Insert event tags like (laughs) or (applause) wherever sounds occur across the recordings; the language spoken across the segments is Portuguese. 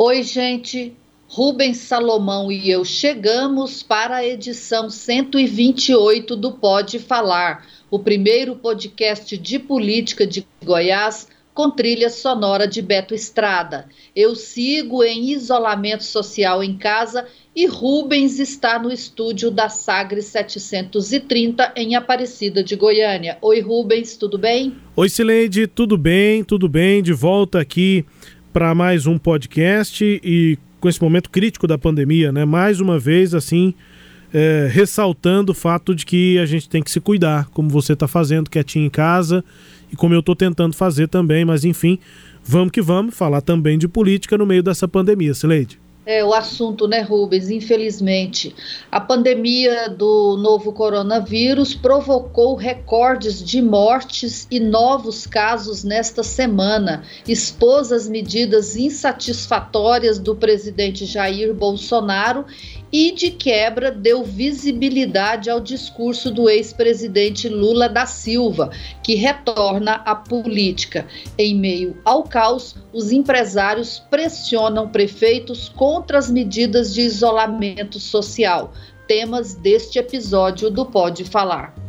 Oi, gente. Rubens Salomão e eu chegamos para a edição 128 do Pode Falar, o primeiro podcast de política de Goiás com trilha sonora de Beto Estrada. Eu sigo em isolamento social em casa e Rubens está no estúdio da Sagres 730 em Aparecida de Goiânia. Oi, Rubens, tudo bem? Oi, Sileide, tudo bem? Tudo bem? De volta aqui para mais um podcast e com esse momento crítico da pandemia, né? Mais uma vez, assim, é, ressaltando o fato de que a gente tem que se cuidar, como você está fazendo quietinho em casa e como eu estou tentando fazer também, mas enfim, vamos que vamos falar também de política no meio dessa pandemia, Sileide. É o assunto, né, Rubens? Infelizmente, a pandemia do novo coronavírus provocou recordes de mortes e novos casos nesta semana, expôs as medidas insatisfatórias do presidente Jair Bolsonaro e, de quebra, deu visibilidade ao discurso do ex-presidente Lula da Silva, que retorna à política. Em meio ao caos, os empresários pressionam prefeitos contra as medidas de isolamento social. Temas deste episódio do Pode Falar.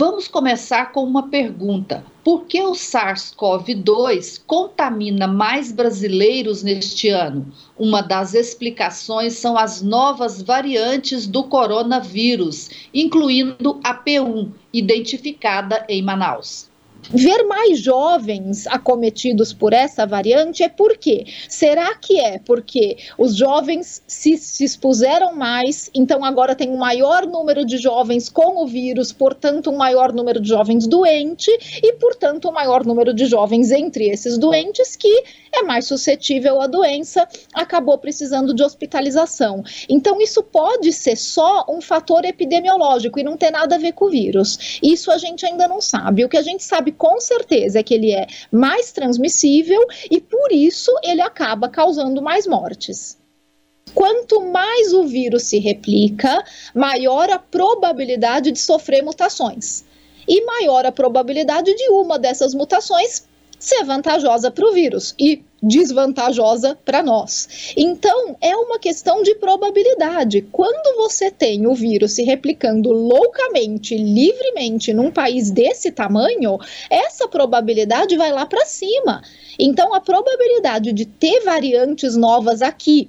Vamos começar com uma pergunta. Por que o SARS-CoV-2 contamina mais brasileiros neste ano? Uma das explicações são as novas variantes do coronavírus, incluindo a P1, identificada em Manaus. Ver mais jovens acometidos por essa variante é por quê? Será que é porque os jovens se, se, expuseram mais, então agora tem um maior número de jovens com o vírus, portanto, um maior número de jovens doentes e, portanto, um maior número de jovens entre esses doentes que é mais suscetível à doença, acabou precisando de hospitalização. Então, isso pode ser só um fator epidemiológico e não ter nada a ver com o vírus. Isso a gente ainda não sabe. O que a gente sabe com certeza é que ele é mais transmissível e por isso ele acaba causando mais mortes. Quanto mais o vírus se replica, maior a probabilidade de sofrer mutações. E maior a probabilidade de uma dessas mutações ser vantajosa para o vírus e desvantajosa para nós. Então, é uma questão de probabilidade. Quando você tem o vírus se replicando loucamente, livremente num país desse tamanho, essa probabilidade vai lá para cima. Então, a probabilidade de ter variantes novas aqui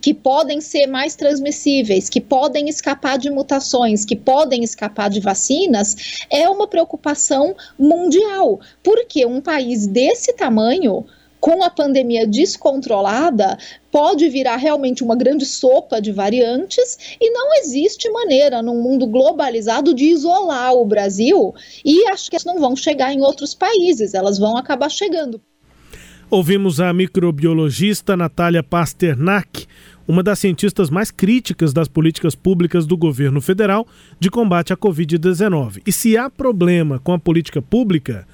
que podem ser mais transmissíveis, que podem escapar de mutações, que podem escapar de vacinas, é uma preocupação mundial. Porque um país desse tamanho com a pandemia descontrolada, pode virar realmente uma grande sopa de variantes e não existe maneira, num mundo globalizado, de isolar o Brasil. E acho que elas não vão chegar em outros países, elas vão acabar chegando. Ouvimos a microbiologista Natália Pasternak, uma das cientistas mais críticas das políticas públicas do governo federal de combate à Covid-19. E se há problema com a política pública,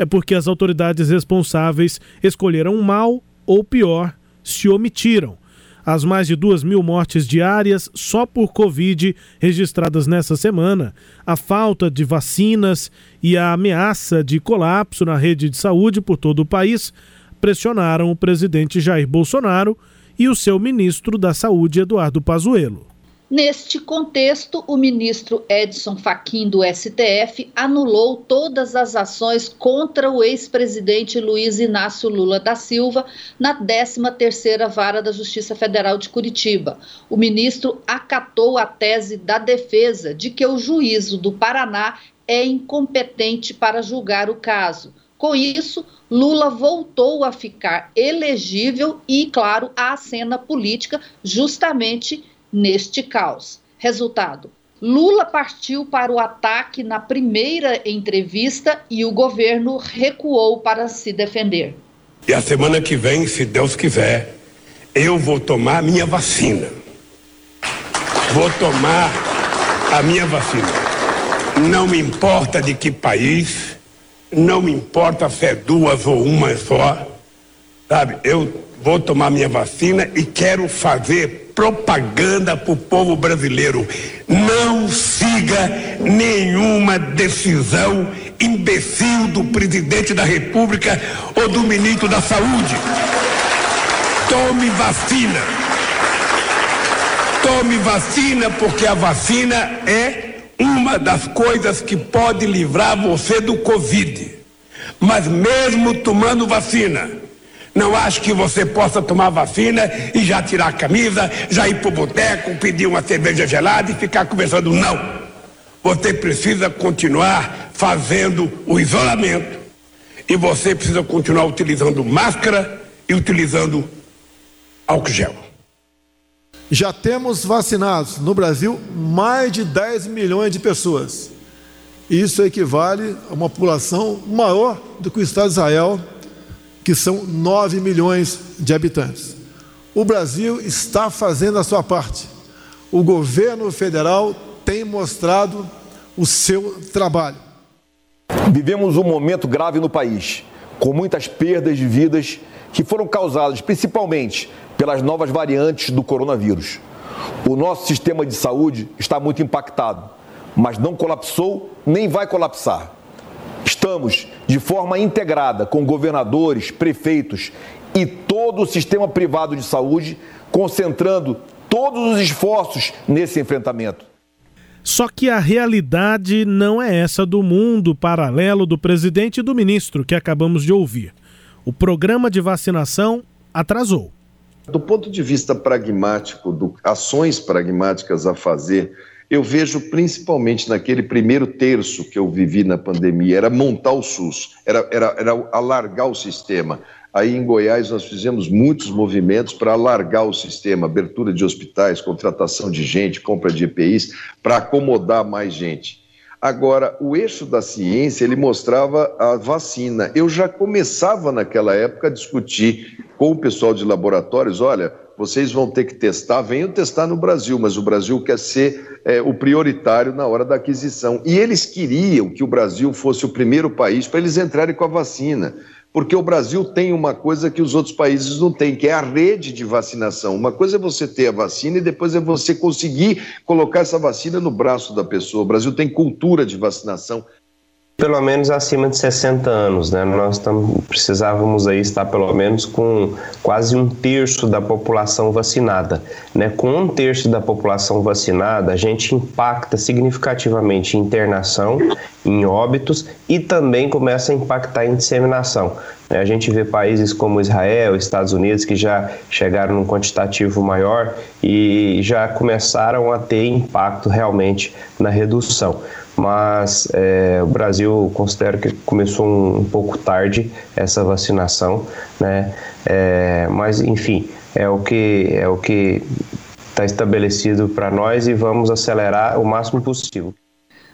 é porque as autoridades responsáveis escolheram mal ou pior, se omitiram. As mais de duas mil mortes diárias só por Covid registradas nessa semana, a falta de vacinas e a ameaça de colapso na rede de saúde por todo o país pressionaram o presidente Jair Bolsonaro e o seu ministro da Saúde, Eduardo Pazuello. Neste contexto, o ministro Edson Fachin do STF anulou todas as ações contra o ex-presidente Luiz Inácio Lula da Silva na 13ª Vara da Justiça Federal de Curitiba. O ministro acatou a tese da defesa de que o juízo do Paraná é incompetente para julgar o caso. Com isso, Lula voltou a ficar elegível e, claro, à cena política, justamente neste caos. Resultado: Lula partiu para o ataque na primeira entrevista e o governo recuou para se defender. E a semana que vem, se Deus quiser, eu vou tomar minha vacina. Vou tomar a minha vacina. Não me importa de que país, não me importa se é duas ou uma só, sabe? Eu vou tomar minha vacina e quero fazer propaganda para o povo brasileiro. Não siga nenhuma decisão imbecil do presidente da República ou do ministro da Saúde. Tome vacina. Tome vacina, porque a vacina é uma das coisas que pode livrar você do Covid. Mas mesmo tomando vacina, não acho que você possa tomar vacina e já tirar a camisa, já ir para o boteco, pedir uma cerveja gelada e ficar conversando. Não. Você precisa continuar fazendo o isolamento e você precisa continuar utilizando máscara e utilizando álcool gel. Já temos vacinados no Brasil mais de 10 milhões de pessoas. Isso equivale a uma população maior do que o Estado de Israel, que são 9 milhões de habitantes. O Brasil está fazendo a sua parte. O governo federal tem mostrado o seu trabalho. Vivemos um momento grave no país, com muitas perdas de vidas que foram causadas principalmente pelas novas variantes do coronavírus. O nosso sistema de saúde está muito impactado, mas não colapsou nem vai colapsar. Estamos de forma integrada com governadores, prefeitos e todo o sistema privado de saúde, concentrando todos os esforços nesse enfrentamento. Só que a realidade não é essa do mundo paralelo do presidente e do ministro que acabamos de ouvir. O programa de vacinação atrasou. Do ponto de vista pragmático, do, ações pragmáticas a fazer, eu vejo principalmente naquele primeiro terço que eu vivi na pandemia, era montar o SUS, era, era, era alargar o sistema. Aí em Goiás nós fizemos muitos movimentos para alargar o sistema, abertura de hospitais, contratação de gente, compra de EPIs, para acomodar mais gente. Agora, o eixo da ciência, ele mostrava a vacina. Eu já começava naquela época a discutir com o pessoal de laboratórios, olha, vocês vão ter que testar, venham testar no Brasil, mas o Brasil quer ser é, o prioritário na hora da aquisição. E eles queriam que o Brasil fosse o primeiro país para eles entrarem com a vacina porque o Brasil tem uma coisa que os outros países não têm, que é a rede de vacinação. Uma coisa é você ter a vacina e depois é você conseguir colocar essa vacina no braço da pessoa. O Brasil tem cultura de vacinação pelo menos acima de 60 anos, né? Nós tam, precisávamos aí estar pelo menos com quase um terço da população vacinada, né? Com um terço da população vacinada, a gente impacta significativamente em internação, em óbitos e também começa a impactar em disseminação. Né? A gente vê países como Israel, Estados Unidos que já chegaram num quantitativo maior e já começaram a ter impacto realmente na redução mas é, o Brasil considero que começou um, um, pouco tarde essa vacinação, né? É, mas enfim é o que é o que está estabelecido para nós e vamos acelerar o máximo possível.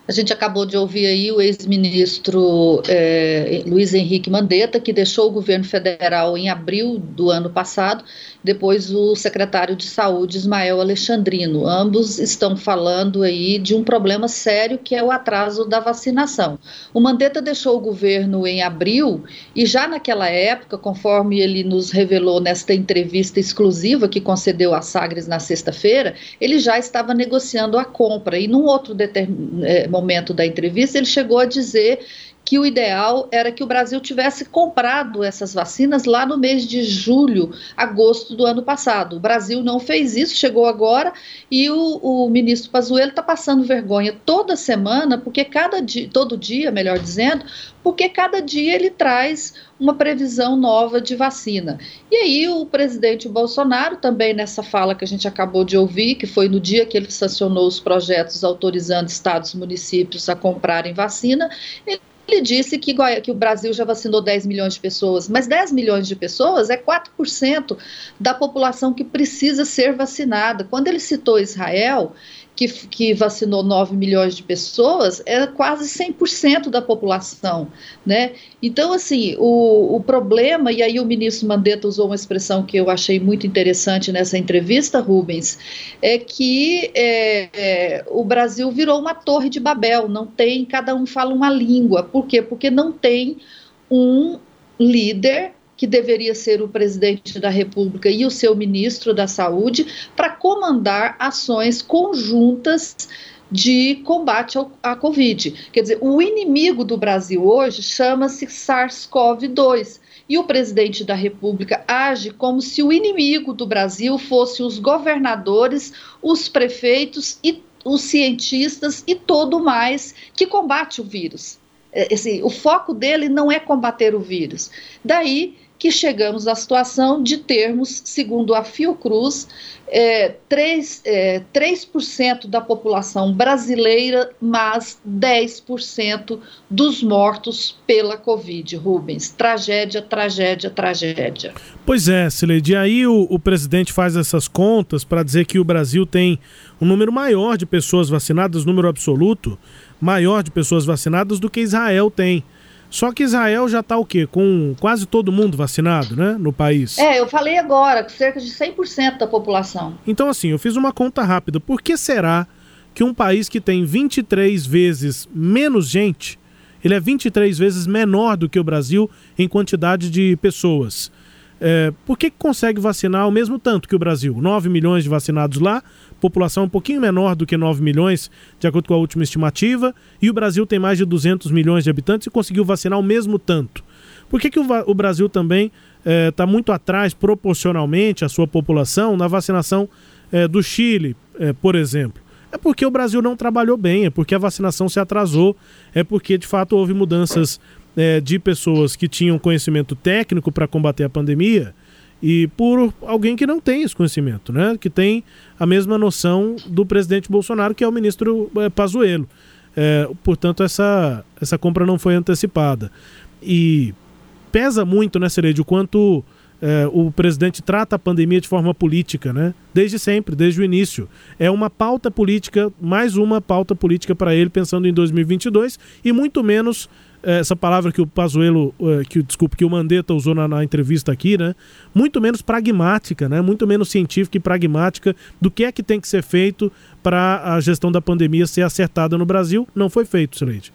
A gente acabou de ouvir aí o ex-ministro é, Luiz Henrique Mandetta, que deixou o governo federal em abril do ano passado, depois o secretário de Saúde, Ismael Alexandrino. Ambos estão falando aí de um problema sério que é o atraso da vacinação. O Mandetta deixou o governo em abril e já naquela época, conforme ele nos revelou nesta entrevista exclusiva que concedeu a Sagres na sexta-feira, ele já estava negociando a compra e num outro determinado é, momento da entrevista, ele chegou a dizer que o ideal era que o Brasil tivesse comprado essas vacinas lá no mês de julho, agosto do ano passado. O Brasil não fez isso, chegou agora e o, o ministro Pazuello está passando vergonha toda semana, porque cada dia, todo dia, melhor dizendo, porque cada dia ele traz uma previsão nova de vacina. E aí o presidente Bolsonaro, também nessa fala que a gente acabou de ouvir, que foi no dia que ele sancionou os projetos autorizando estados e municípios a comprarem vacina, ele ele disse que, que, o Brasil já vacinou 10 milhões de pessoas, mas 10 milhões de pessoas é 4% da população que precisa ser vacinada. Quando ele citou Israel, que, que vacinou 9 milhões de pessoas, é quase 100% da população, né? Então, assim, o, o problema, e aí o ministro Mandetta usou uma expressão que eu achei muito interessante nessa entrevista, Rubens, é que é, é, o Brasil virou uma torre de Babel, não tem, cada um fala uma língua. Por quê? Porque não tem um líder que deveria ser o presidente da República e o seu ministro da Saúde, para comandar ações conjuntas de combate à Covid. Quer dizer, o inimigo do Brasil hoje chama-se SARS-CoV-2. E o presidente da República age como se o inimigo do Brasil fosse os governadores, os prefeitos e os cientistas e todo mais que combate o vírus. É, assim, o foco dele não é combater o vírus. Daí que chegamos à situação de termos, segundo a Fiocruz, é, 3, é, 3% da população brasileira, mas 10% dos mortos pela Covid, Rubens. Tragédia, tragédia, tragédia. Pois é, Sileide, aí o, o presidente faz essas contas para dizer que o Brasil tem um número maior de pessoas vacinadas, número absoluto, maior de pessoas vacinadas do que Israel tem. Só que Israel já está o quê? Com quase todo mundo vacinado, né? No país. É, eu falei agora, cerca de 100% da população. Então, assim, eu fiz uma conta rápida. Por que será que um país que tem 23 vezes menos gente, ele é 23 vezes menor do que o Brasil em quantidade de pessoas? É, por que consegue vacinar o mesmo tanto que o Brasil? 9 milhões de vacinados lá, população um pouquinho menor do que 9 milhões, de acordo com a última estimativa, e o Brasil tem mais de 200 milhões de habitantes e conseguiu vacinar o mesmo tanto. Por que, que o, o Brasil também está é, muito atrás, proporcionalmente, à sua população, na vacinação é, do Chile, é, por exemplo? É porque o Brasil não trabalhou bem, é porque a vacinação se atrasou, é porque de fato houve mudanças é, de pessoas que tinham conhecimento técnico para combater a pandemia e por alguém que não tem esse conhecimento, né? Que tem a mesma noção do presidente Bolsonaro, que é o ministro é, Pazuello. É, portanto, essa, essa compra não foi antecipada. E pesa muito, né, Cereide, o quanto é, o presidente trata a pandemia de forma política, né? Desde sempre, desde o início. É uma pauta política, mais uma pauta política para ele, pensando em 2022, e muito menos essa palavra que o Pazuello, é, que desculpe, que o Mandetta usou na, na, entrevista aqui, né? Muito menos pragmática, né? Muito menos científica e pragmática do que é que tem que ser feito para a gestão da pandemia ser acertada no Brasil. Não foi feito, Sileide.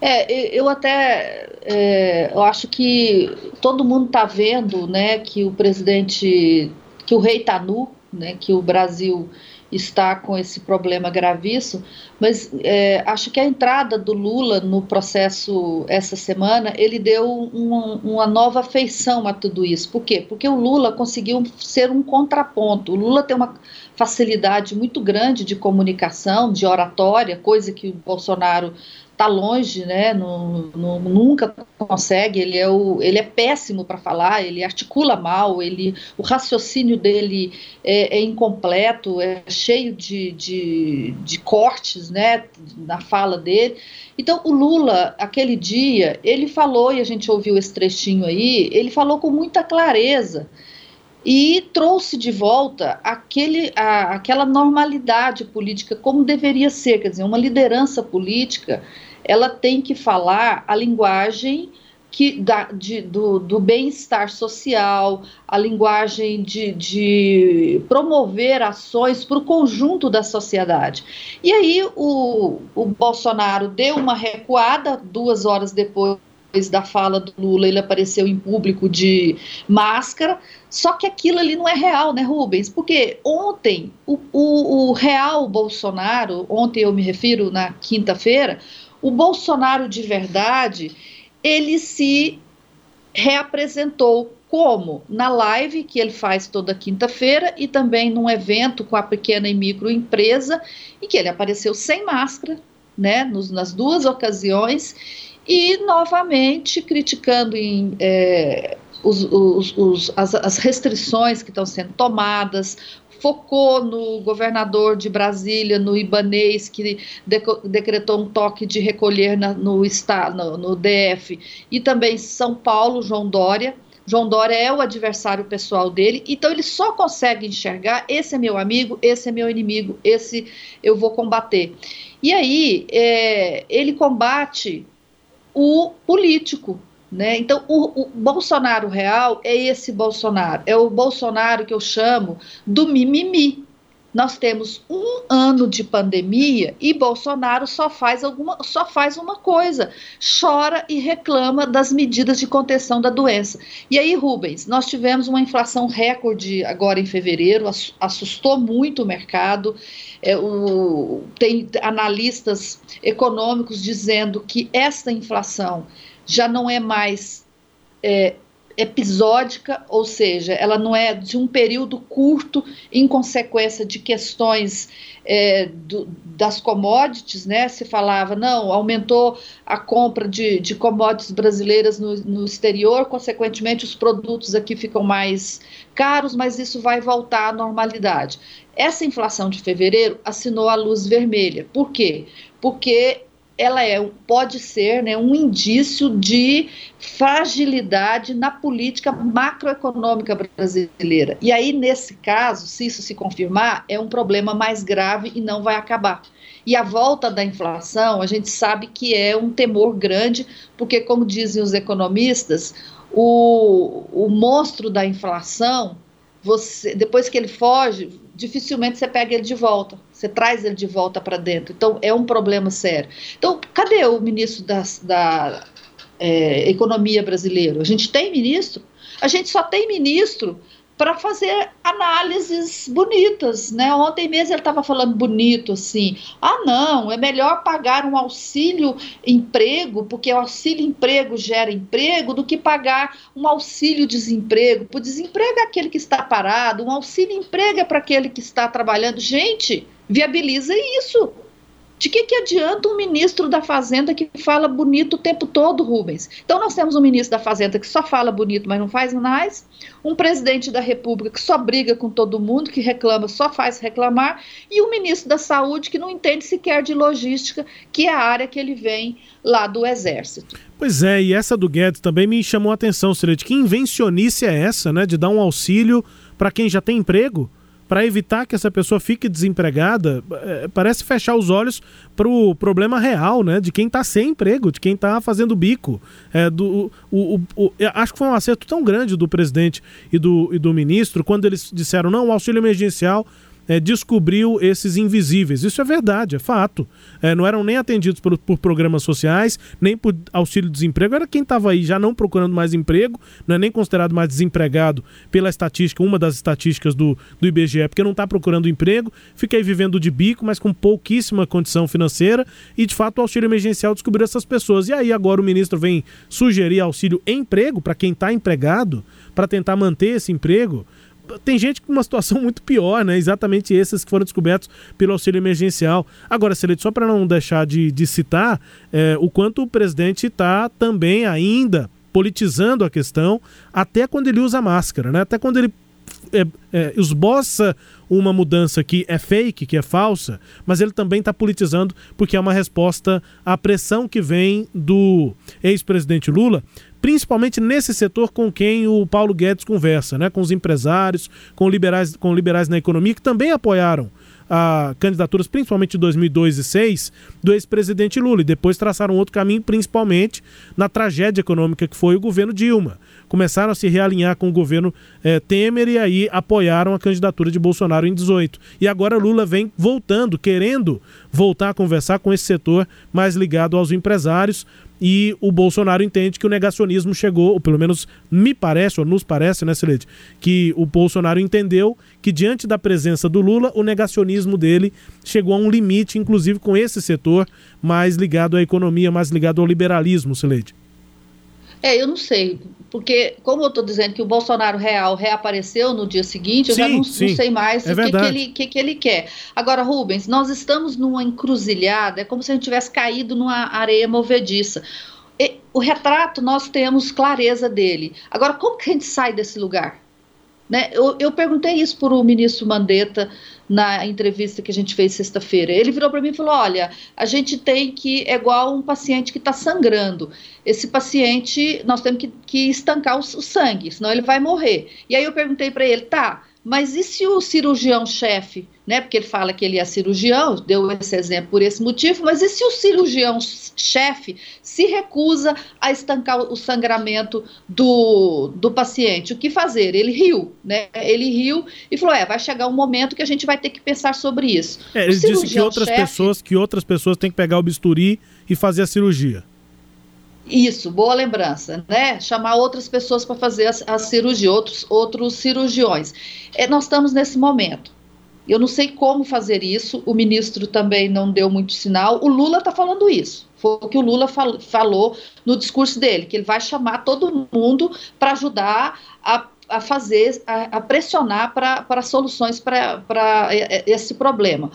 É, eu até é, eu acho que todo mundo está vendo, né, que o presidente, que o rei está nu, né, que o Brasil está com esse problema gravíssimo, mas é, acho que a entrada do Lula no processo essa semana, ele deu uma, uma nova feição a tudo isso. Por quê? Porque o Lula conseguiu ser um contraponto. O Lula tem uma facilidade muito grande de comunicação, de oratória, coisa que o Bolsonaro está longe, né? No, no, nunca consegue. Ele é, o, ele é péssimo para falar, ele articula mal, ele, o raciocínio dele é, é incompleto, é cheio de, de, de, cortes, né? Na fala dele. Então, o Lula, aquele dia, ele falou, e a gente ouviu esse trechinho aí, ele falou com muita clareza e trouxe de volta aquele, a, aquela normalidade política como deveria ser, quer dizer, uma liderança política ela tem que falar a linguagem que da, de, do, do bem-estar social, a linguagem de, de promover ações para o conjunto da sociedade. E aí o, o Bolsonaro deu uma recuada duas horas depois da fala do Lula, ele apareceu em público de máscara, só que aquilo ali não é real, né, Rubens? Porque ontem, o, o, o real Bolsonaro, ontem eu me refiro na quinta-feira, o Bolsonaro de verdade, ele se reapresentou como na live que ele faz toda quinta-feira e também num evento com a pequena e microempresa, em que ele apareceu sem máscara, né, nos, nas duas ocasiões, e novamente criticando em, é, os, os, os, as, as restrições que estão sendo tomadas, focou no governador de Brasília, no Ibanês, que decretou um toque de recolher na, no, estado, no, no DF, e também São Paulo, João Dória. João Dória é o adversário pessoal dele, então ele só consegue enxergar: esse é meu amigo, esse é meu inimigo, esse eu vou combater. E aí é, ele combate o político, né? Então, o, o, Bolsonaro real é esse Bolsonaro, é o Bolsonaro que eu chamo do mimimi. Nós temos um ano de pandemia e Bolsonaro só faz alguma, só faz uma coisa: chora e reclama das medidas de contenção da doença. E aí, Rubens, nós tivemos uma inflação recorde agora em fevereiro, assustou muito o mercado. É, o, tem analistas econômicos dizendo que esta inflação já não é mais é, episódica, ou seja, ela não é de um período curto em consequência de questões é, do, das commodities, né? Se falava, não, aumentou a compra de, de commodities brasileiras no, no exterior, consequentemente os produtos aqui ficam mais caros, mas isso vai voltar à normalidade. Essa inflação de fevereiro assinou a luz vermelha. Por quê? Porque ela é, pode ser né, um indício de fragilidade na política macroeconômica brasileira. E aí, nesse caso, se isso se confirmar, é um problema mais grave e não vai acabar. E a volta da inflação, a gente sabe que é um temor grande, porque, como dizem os economistas, o, o monstro da inflação, você, depois que ele foge, dificilmente você pega ele de volta, você traz ele de volta para dentro. Então, é um problema sério. Então, cadê o ministro da, da é, Economia brasileiro? A gente tem ministro? A gente só tem ministro para fazer análises bonitas, né? Ontem mesmo ele estava falando bonito assim. Ah, não, é melhor pagar um auxílio emprego, porque o auxílio emprego gera emprego, do que pagar um auxílio desemprego. O desemprego é aquele que está parado, um auxílio emprego é para aquele que está trabalhando. Gente, viabiliza isso. De que, que adianta um ministro da Fazenda que fala bonito o tempo todo, Rubens? Então, nós temos um ministro da Fazenda que só fala bonito, mas não faz mais, um presidente da República que só briga com todo mundo, que reclama, só faz reclamar, e um ministro da Saúde que não entende sequer de logística, que é a área que ele vem lá do Exército. Pois é, e essa do Guedes também me chamou a atenção, Sirete. Que invencionice é essa, né, de dar um auxílio para quem já tem emprego? Para evitar que essa pessoa fique desempregada, é, parece fechar os olhos para o problema real, né? De quem está sem emprego, de quem está fazendo bico. É, do, o, o, o, acho que foi um acerto tão grande do presidente e do, e do ministro quando eles disseram: não, o auxílio emergencial é, descobriu esses invisíveis. Isso é verdade, é fato. É, não eram nem atendidos por, por, programas sociais, nem por auxílio-desemprego, era quem estava aí já não procurando mais emprego, não é nem considerado mais desempregado pela estatística, uma das estatísticas do, do IBGE, porque não está procurando emprego, fica aí vivendo de bico, mas com pouquíssima condição financeira, e de fato o auxílio emergencial descobriu essas pessoas. E aí agora o ministro vem sugerir auxílio emprego para quem está empregado, para tentar manter esse emprego tem gente com uma situação (laughs) muito pior, né? Exatamente esses que foram descobertos pelo auxílio emergencial. Agora, Celeste, só para não deixar de, de citar é, o quanto o presidente está também ainda politizando a questão, até quando ele usa máscara, né? Até quando ele é, é, esboça uma mudança que é fake, que é falsa, mas ele também está politizando porque é uma resposta à pressão que vem do ex-presidente Lula principalmente nesse setor com quem o Paulo Guedes conversa, né? com os empresários, com liberais, com liberais na economia, que também apoiaram a candidaturas, principalmente em 2002 e 2006, do ex-presidente Lula, e depois traçaram outro caminho, principalmente na tragédia econômica que foi o governo Dilma. Começaram a se realinhar com o governo eh, Temer e aí apoiaram a candidatura de Bolsonaro em 18. E agora Lula vem voltando, querendo voltar a conversar com esse setor mais ligado aos empresários, e o Bolsonaro entende que o negacionismo chegou, ou pelo menos me parece, ou nos parece, né, Celede, que o Bolsonaro entendeu que diante da presença do Lula, o negacionismo dele chegou a um limite, inclusive com esse setor mais ligado à economia, mais ligado ao liberalismo, Celede. É, eu não sei, porque como eu estou dizendo que o Bolsonaro real reapareceu no dia seguinte, eu sim, já não, não, sei mais é o que, que, ele, que, que ele quer. Agora, Rubens, nós estamos numa encruzilhada, é como se a gente tivesse caído numa areia movediça. E o retrato nós temos clareza dele. Agora, como que a gente sai desse lugar? Né? Eu, eu perguntei isso para o ministro Mandetta na entrevista que a gente fez sexta-feira. Ele virou para mim e falou: Olha, a gente tem que, é igual um paciente que está sangrando. Esse paciente, nós temos que, que estancar o, o sangue, senão ele vai morrer. E aí eu perguntei para ele: Tá, mas e se o cirurgião-chefe, né? Porque ele fala que ele é cirurgião, deu esse exemplo por esse motivo, mas e se o cirurgião-chefe se recusa a estancar o sangramento do, do paciente? O que fazer? Ele riu, né? Ele riu e falou: é, vai chegar um momento que a gente vai ter que pensar sobre isso. É, ele disse que outras pessoas, que outras pessoas têm que pegar o bisturi e fazer a cirurgia. Isso, boa lembrança, né? Chamar outras pessoas para fazer a, a, cirurgia, outros, outros cirurgiões. É, nós estamos nesse momento. Eu não sei como fazer isso, o ministro também não deu muito sinal. O Lula está falando isso. Foi o que o Lula fal falou no discurso dele, que ele vai chamar todo mundo para ajudar a, a fazer, a, a pressionar para soluções para esse problema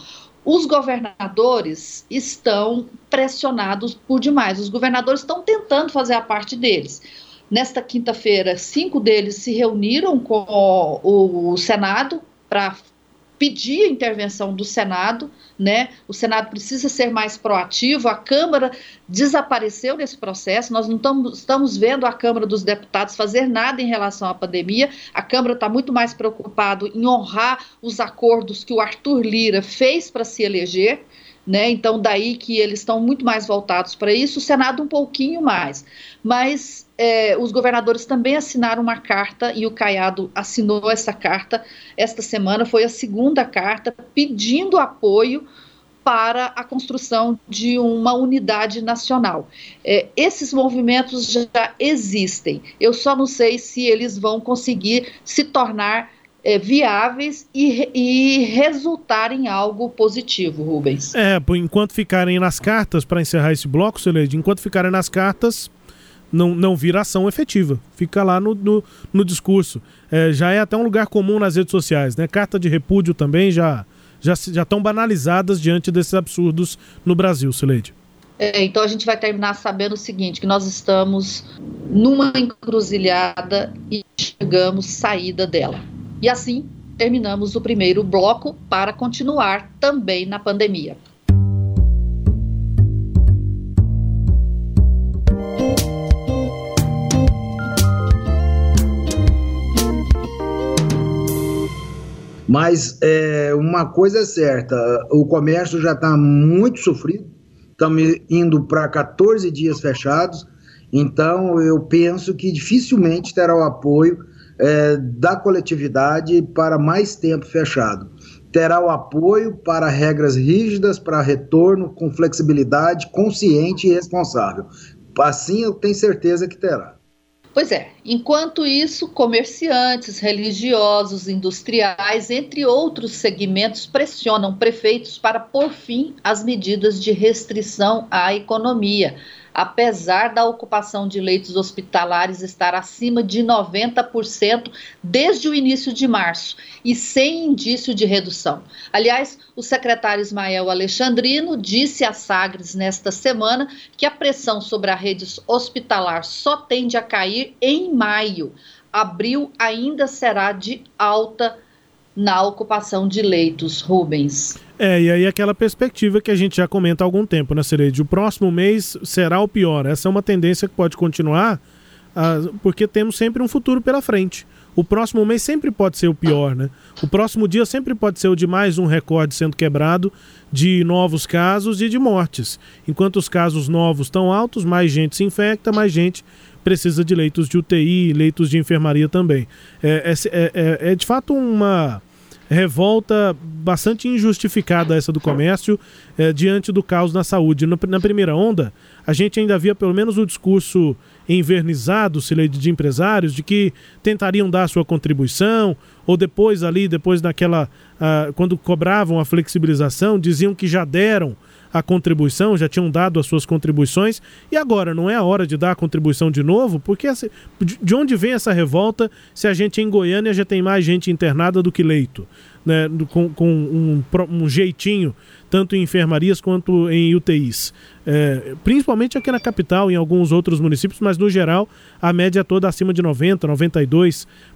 os governadores estão pressionados por demais. Os governadores estão tentando fazer a parte deles. Nesta quinta-feira, cinco deles se reuniram com o Senado para pedir a intervenção do Senado, né? O Senado precisa ser mais proativo, a Câmara desapareceu nesse processo, nós não estamos, estamos vendo a Câmara dos Deputados fazer nada em relação à pandemia, a Câmara está muito mais preocupado em honrar os acordos que o Arthur Lira fez para se eleger, né? Então, daí que eles estão muito mais voltados para isso, o Senado um pouquinho mais. Mas é, os governadores também assinaram uma carta e o Caiado assinou essa carta esta semana. Foi a segunda carta pedindo apoio para a construção de uma unidade nacional. É, esses movimentos já existem. Eu só não sei se eles vão conseguir se tornar é, viáveis e, e resultar em algo positivo, Rubens. É, por enquanto ficarem nas cartas, para encerrar esse bloco, Celede, enquanto ficarem nas cartas, não, não vira ação efetiva. Fica lá no, no, no discurso. É, já é até um lugar comum nas redes sociais, né? Carta de repúdio também já já já estão banalizadas diante desses absurdos no Brasil, Celede. É, então a gente vai terminar sabendo o seguinte, que nós estamos numa encruzilhada e chegamos saída dela. E assim terminamos o primeiro bloco para continuar também na pandemia. Mas é, uma coisa é certa: o comércio já está muito sofrido, estamos indo para 14 dias fechados, então eu penso que dificilmente terá o apoio é, da coletividade para mais tempo fechado. Terá o apoio para regras rígidas, para retorno com flexibilidade, consciente e responsável. Assim eu tenho certeza que terá. Pois é, enquanto isso, comerciantes, religiosos, industriais, entre outros segmentos, pressionam prefeitos para pôr fim às medidas de restrição à economia apesar da ocupação de leitos hospitalares estar acima de 90% desde o início de março e sem indício de redução. Aliás, o secretário Ismael Alexandrino disse à Sagres nesta semana que a pressão sobre a rede hospitalar só tende a cair em maio. Abril ainda será de alta na ocupação de leitos, Rubens. É, e aí aquela perspectiva que a gente já comenta há algum tempo, né, Cereide? O próximo mês será o pior. Essa é uma tendência que pode continuar, uh, porque temos sempre um futuro pela frente. O próximo mês sempre pode ser o pior, né? O próximo dia sempre pode ser o de mais um recorde sendo quebrado de novos casos e de mortes. Enquanto os casos novos estão altos, mais gente se infecta, mais gente precisa de leitos de UTI, leitos de enfermaria também. É, é, é, é, é de fato uma revolta bastante injustificada essa do comércio é, diante do caos na saúde. No, na primeira onda, a gente ainda via pelo menos o discurso envernizado, se de empresários, de que tentariam dar sua contribuição, ou depois ali, depois daquela, uh, quando cobravam a flexibilização, diziam que já deram a contribuição, já tinham dado as suas contribuições, e agora não é a hora de dar a contribuição de novo? Porque de onde vem essa revolta se a gente em Goiânia já tem mais gente internada do que leito? Né, com, com um, um jeitinho tanto em enfermarias quanto em UTIs? É, principalmente aqui na capital, em alguns outros municípios, mas no geral a média é toda acima de 90%,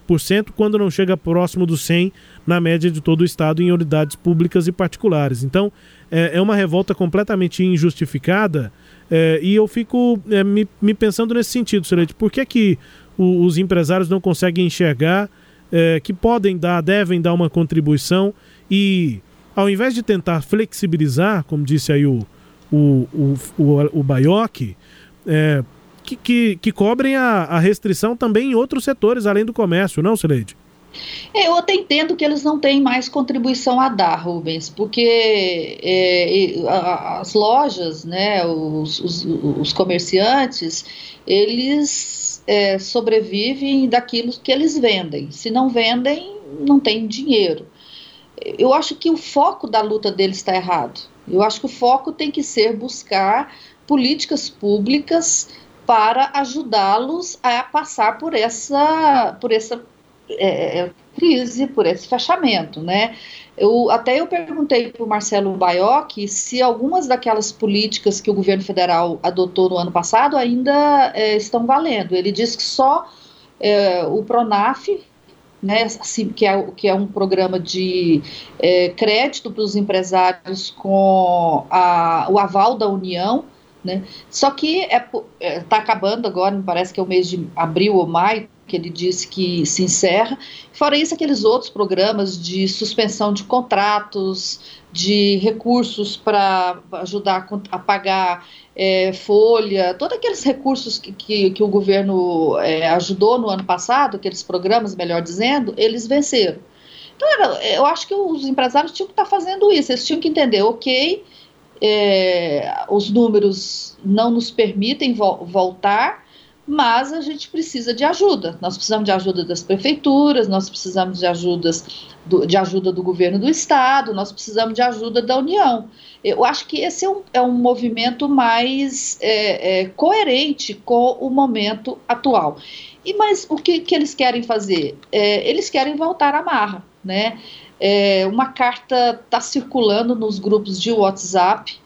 92%, quando não chega próximo do 100% na média de todo o estado em unidades públicas e particulares. Então é, é uma revolta completamente injustificada é, e eu fico é, me, me, pensando nesse sentido, Celeste, por que, que o, os empresários não conseguem enxergar é, que podem dar, devem dar uma contribuição e ao invés de tentar flexibilizar, como disse aí o, o, o, o, o Baioc, é, que, que, que, cobrem a, a, restrição também em outros setores, além do comércio, não, Sileide? É, eu até entendo que eles não têm mais contribuição a dar, Rubens, porque é, as lojas, né, os, os, os comerciantes, eles é, sobrevivem daquilo que eles vendem. Se não vendem, não tem dinheiro eu acho que o foco da luta deles está errado. Eu acho que o foco tem que ser buscar políticas públicas para ajudá-los a passar por essa, por essa é, é crise, por esse fechamento, né? Eu, até eu perguntei para o Marcelo Baioc se algumas daquelas políticas que o governo federal adotou no ano passado ainda é, estão valendo. Ele disse que só é, o Pronaf né, assim, que, é, que é um programa de é, crédito para os empresários com a, o aval da União, né, só que está é, é tá acabando agora, me parece que é o mês de abril ou maio, que ele disse que se encerra. Fora isso, aqueles outros programas de suspensão de contratos, de recursos para ajudar a pagar é, folha, todos aqueles recursos que, que, que o governo é, ajudou no ano passado, aqueles programas, melhor dizendo, eles venceram. Então, eu acho que os empresários tinham que estar fazendo isso, eles tinham que entender, ok, é, os números não nos permitem vo voltar, mas a gente precisa de ajuda. Nós precisamos de ajuda das prefeituras, nós precisamos de, ajudas do, de ajuda do governo do estado, nós precisamos de ajuda da União. Eu acho que esse é um, é um movimento mais é, é, coerente com o momento atual. E mas o que, que eles querem fazer? É, eles querem voltar à marra, né? É, uma carta está circulando nos grupos de WhatsApp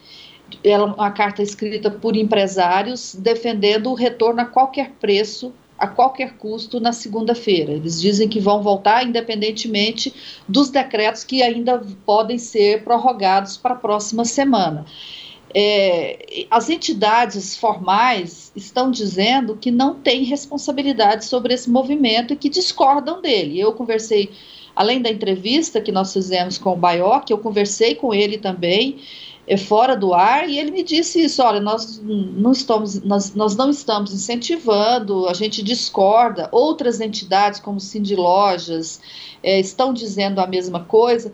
ela, uma carta escrita por empresários defendendo o retorno a qualquer preço, a qualquer custo na segunda-feira. Eles dizem que vão voltar independentemente dos decretos que ainda podem ser prorrogados para a próxima semana. É, as entidades formais estão dizendo que não têm responsabilidade sobre esse movimento e que discordam dele. Eu conversei, além da entrevista que nós fizemos com o Baioc, eu conversei com ele também fora do ar e ele me disse isso, olha, nós não estamos, nós, nós não estamos incentivando, a gente discorda, outras entidades como Cindy Lojas é, estão dizendo a mesma coisa,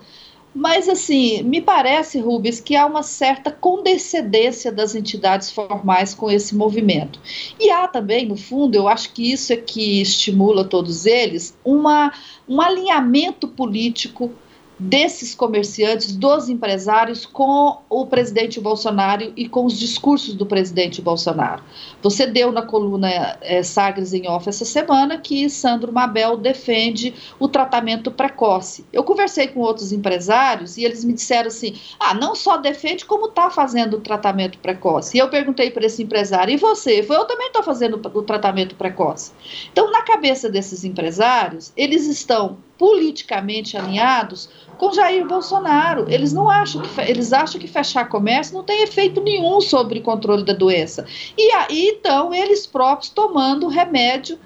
mas assim, me parece, Rubens, que há uma certa condescendência das entidades formais com esse movimento. E há também, no fundo, eu acho que isso é que estimula todos eles, uma, um alinhamento político desses comerciantes, dos empresários com o presidente Bolsonaro e com os discursos do presidente Bolsonaro. Você deu na coluna é, Sagres em Off essa semana que Sandro Mabel defende o tratamento precoce. Eu conversei com outros empresários e eles me disseram assim: ah, não só defende, como está fazendo o tratamento precoce. E eu perguntei para esse empresário: e você? Eu também estou fazendo o tratamento precoce. Então, na cabeça desses empresários, eles estão politicamente alinhados com Jair Bolsonaro. Eles não acham que eles acham que fechar comércio não tem efeito nenhum sobre o controle da doença. E aí então eles próprios tomando remédio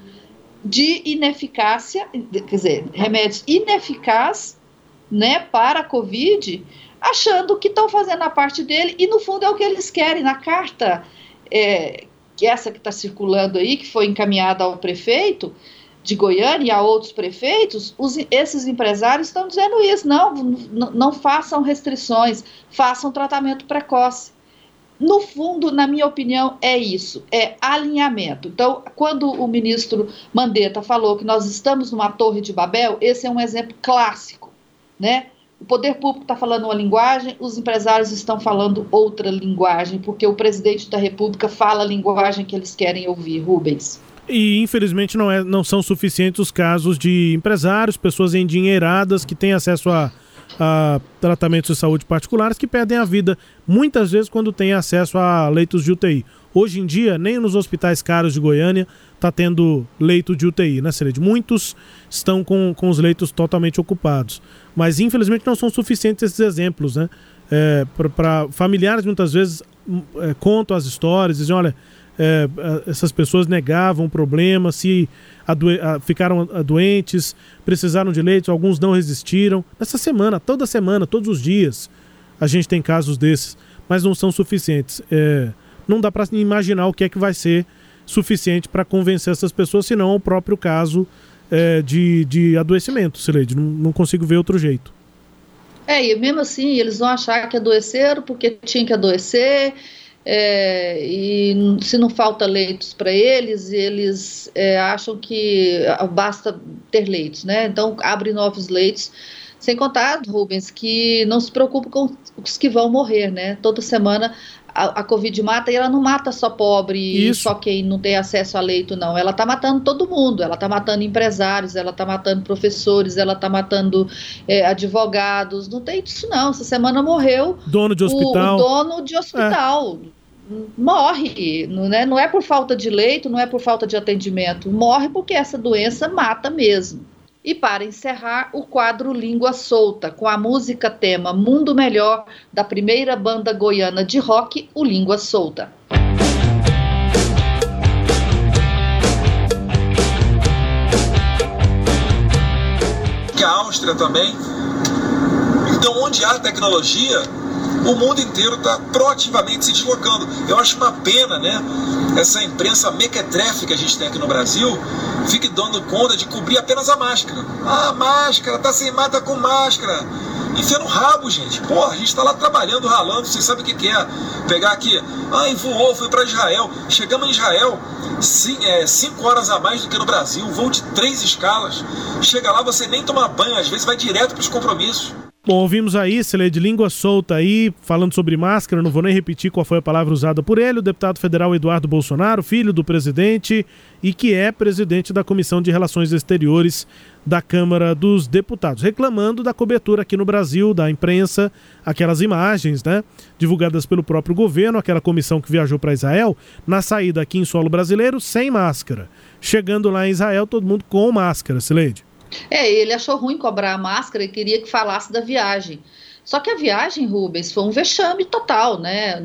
de ineficácia, quer dizer, remédios ineficazes, né, para a COVID, achando que estão fazendo a parte dele e no fundo é o que eles querem na carta é, que essa que está circulando aí, que foi encaminhada ao prefeito, de Goiânia e a outros prefeitos, os, esses empresários estão dizendo isso. Não, não, façam restrições, façam tratamento precoce. No fundo, na minha opinião, é isso, é alinhamento. Então, quando o ministro Mandetta falou que nós estamos numa torre de Babel, esse é um exemplo clássico, né? O poder público está falando uma linguagem, os empresários estão falando outra linguagem, porque o presidente da República fala a linguagem que eles querem ouvir, Rubens. E infelizmente não, é, não são suficientes os casos de empresários, pessoas endinheiradas que têm acesso a, a tratamentos de saúde particulares que perdem a vida, muitas vezes quando têm acesso a leitos de UTI. Hoje em dia, nem nos hospitais caros de Goiânia está tendo leito de UTI, né, Celede? Muitos estão com, com os leitos totalmente ocupados. Mas, infelizmente, não são suficientes esses exemplos, né? É, Para familiares, muitas vezes, hum, é, contam as histórias, dizem, olha, é, essas pessoas negavam o problema, se ficaram doentes, precisaram de leitos, alguns não resistiram. Nessa semana, toda semana, todos os dias, a gente tem casos desses, mas não são suficientes. É, não dá para imaginar o que é que vai ser suficiente para convencer essas pessoas, senão o próprio caso é, de, de adoecimento, Sileide. Não, não consigo ver outro jeito. É, e mesmo assim, eles vão achar que adoeceram porque tinha que adoecer, é, e se não falta leitos para eles, eles é, acham que basta ter leitos, né? Então, abre novos leitos. Sem contar, Rubens, que não se preocupa com os que vão morrer, né? Toda semana a, a, Covid mata e ela não mata só pobre e só quem não tem acesso a leito, não. Ela está matando todo mundo. Ela está matando empresários, ela está matando professores, ela está matando é, advogados. Não tem isso, não. Essa semana morreu. Dono de hospital. O, o dono de hospital. É. Morre, não é, não é por falta de leito, não é por falta de atendimento, morre porque essa doença mata mesmo. E para encerrar, o quadro Língua Solta, com a música tema Mundo Melhor, da primeira banda goiana de rock, o Língua Solta. A Áustria também. Então, onde há tecnologia, o mundo inteiro está proativamente se deslocando. Eu acho uma pena, né? Essa imprensa mequetrefe que a gente tem aqui no Brasil fique dando conta de cobrir apenas a máscara. Ah, máscara, tá sem mata com máscara. Enfia no rabo, gente. Porra, a gente está lá trabalhando, ralando, vocês sabem o que, que é. Pegar aqui, ah, voou, foi para Israel. Chegamos em Israel, sim, é, cinco horas a mais do que no Brasil, voo de três escalas. Chega lá, você nem toma banho, às vezes vai direto para os compromissos. Bom, ouvimos aí, se lê de língua solta aí, falando sobre máscara, não vou nem repetir qual foi a palavra usada por ele, o deputado federal Eduardo Bolsonaro, filho do presidente e que é presidente da Comissão de Relações Exteriores da Câmara dos Deputados, reclamando da cobertura aqui no Brasil, da imprensa, aquelas imagens, né, divulgadas pelo próprio governo, aquela comissão que viajou para Israel, na saída aqui em solo brasileiro, sem máscara. Chegando lá em Israel, todo mundo com máscara, Sileide. É, ele achou ruim cobrar a máscara e queria que falasse da viagem. Só que a viagem, Rubens, foi um vexame total, né?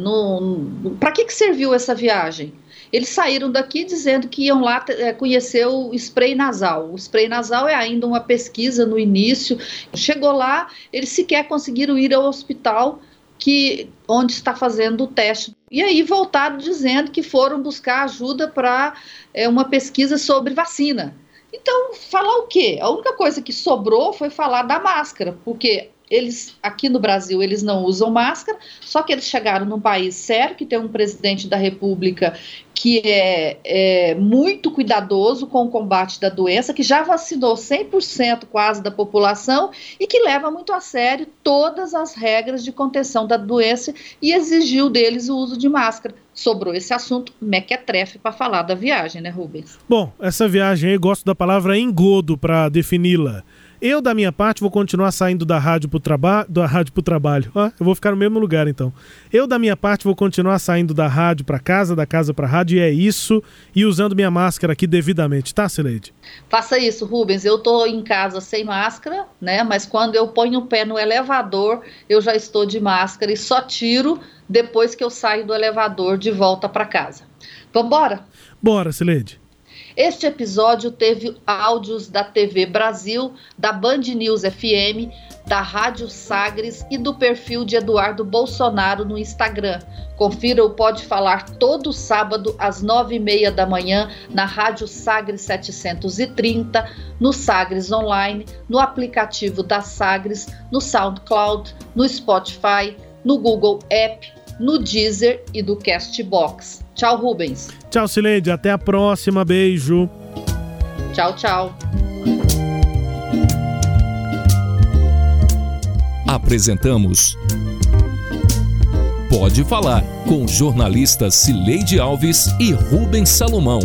Para que, que serviu essa viagem? Eles saíram daqui dizendo que iam lá é, conhecer o spray nasal. O spray nasal é ainda uma pesquisa no início. Chegou lá, eles sequer conseguiram ir ao hospital que onde está fazendo o teste. E aí voltaram dizendo que foram buscar ajuda para é, uma pesquisa sobre vacina. Então, falar o quê? A única coisa que sobrou foi falar da máscara, porque eles aqui no Brasil eles não usam máscara, só que eles chegaram num país sério que tem um presidente da República que é, é, muito cuidadoso com o combate da doença, que já vacinou 100% quase da população e que leva muito a sério todas as regras de contenção da doença e exigiu deles o uso de máscara. Sobrou esse assunto mequetrefe para falar da viagem, né, Rubens? Bom, essa viagem aí, gosto da palavra engodo para defini-la. Eu, da minha parte, vou continuar saindo da rádio pro trabalho. Da rádio pro trabalho. Ah, eu vou ficar no mesmo lugar então. Eu, da minha parte, vou continuar saindo da rádio para casa, da casa para rádio, e é isso. E usando minha máscara aqui devidamente, tá, Sileide? Faça isso, Rubens. Eu tô em casa sem máscara, né? Mas quando eu ponho o pé no elevador, eu já estou de máscara e só tiro depois que eu saio do elevador de volta para casa. Vambora? Bora, Sileide. Este episódio teve áudios da TV Brasil, da Band News FM, da Rádio Sagres e do perfil de Eduardo Bolsonaro no Instagram. Confira o Pode Falar todo sábado às nove e meia da manhã na Rádio Sagres 730, no Sagres Online, no aplicativo da Sagres, no SoundCloud, no Spotify, no Google App, no Deezer e do Castbox. Tchau, Rubens. Tchau, Sileide. Até a próxima. Beijo. Tchau, tchau. Apresentamos Pode Falar com jornalistas Cileide Alves e Rubens Salomão.